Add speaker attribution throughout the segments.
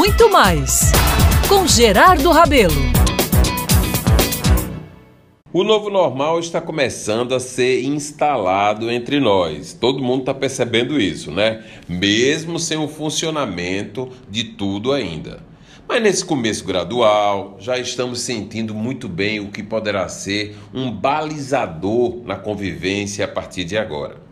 Speaker 1: muito mais com Gerardo Rabelo.
Speaker 2: O novo normal está começando a ser instalado entre nós. Todo mundo está percebendo isso, né? Mesmo sem o funcionamento de tudo ainda. Mas nesse começo gradual, já estamos sentindo muito bem o que poderá ser um balizador na convivência a partir de agora.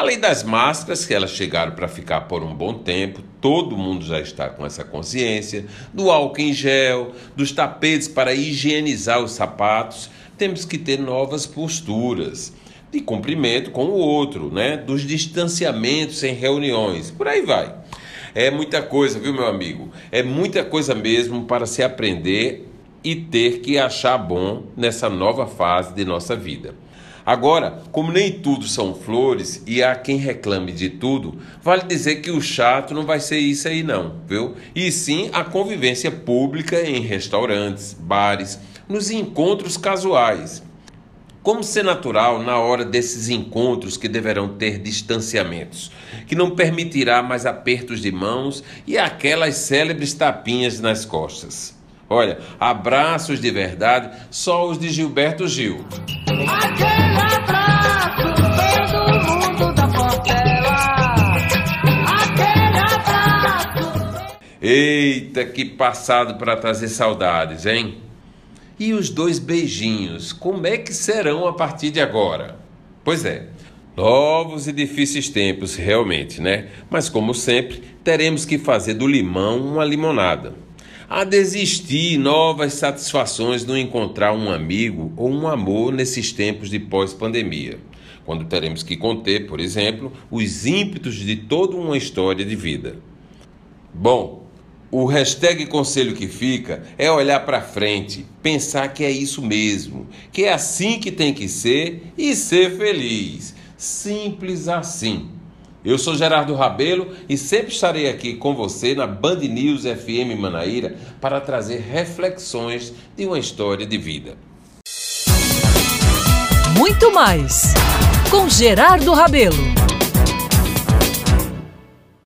Speaker 2: Além das máscaras, que elas chegaram para ficar por um bom tempo, todo mundo já está com essa consciência, do álcool em gel, dos tapetes para higienizar os sapatos, temos que ter novas posturas de cumprimento com o outro, né? Dos distanciamentos em reuniões, por aí vai. É muita coisa, viu, meu amigo? É muita coisa mesmo para se aprender e ter que achar bom nessa nova fase de nossa vida. Agora, como nem tudo são flores e há quem reclame de tudo, vale dizer que o chato não vai ser isso aí não, viu? E sim a convivência pública em restaurantes, bares, nos encontros casuais. Como ser natural na hora desses encontros que deverão ter distanciamentos, que não permitirá mais apertos de mãos e aquelas célebres tapinhas nas costas. Olha, abraços de verdade, só os de Gilberto Gil. Eita, que passado para trazer saudades, hein? E os dois beijinhos, como é que serão a partir de agora? Pois é, novos e difíceis tempos, realmente, né? Mas como sempre, teremos que fazer do limão uma limonada a desistir novas satisfações no encontrar um amigo ou um amor nesses tempos de pós-pandemia, quando teremos que conter, por exemplo, os ímpetos de toda uma história de vida. Bom, o hashtag conselho que fica é olhar para frente, pensar que é isso mesmo, que é assim que tem que ser e ser feliz. Simples assim. Eu sou Gerardo Rabelo e sempre estarei aqui com você na Band News FM Manaíra para trazer reflexões de uma história de vida.
Speaker 1: Muito mais com Gerardo Rabelo.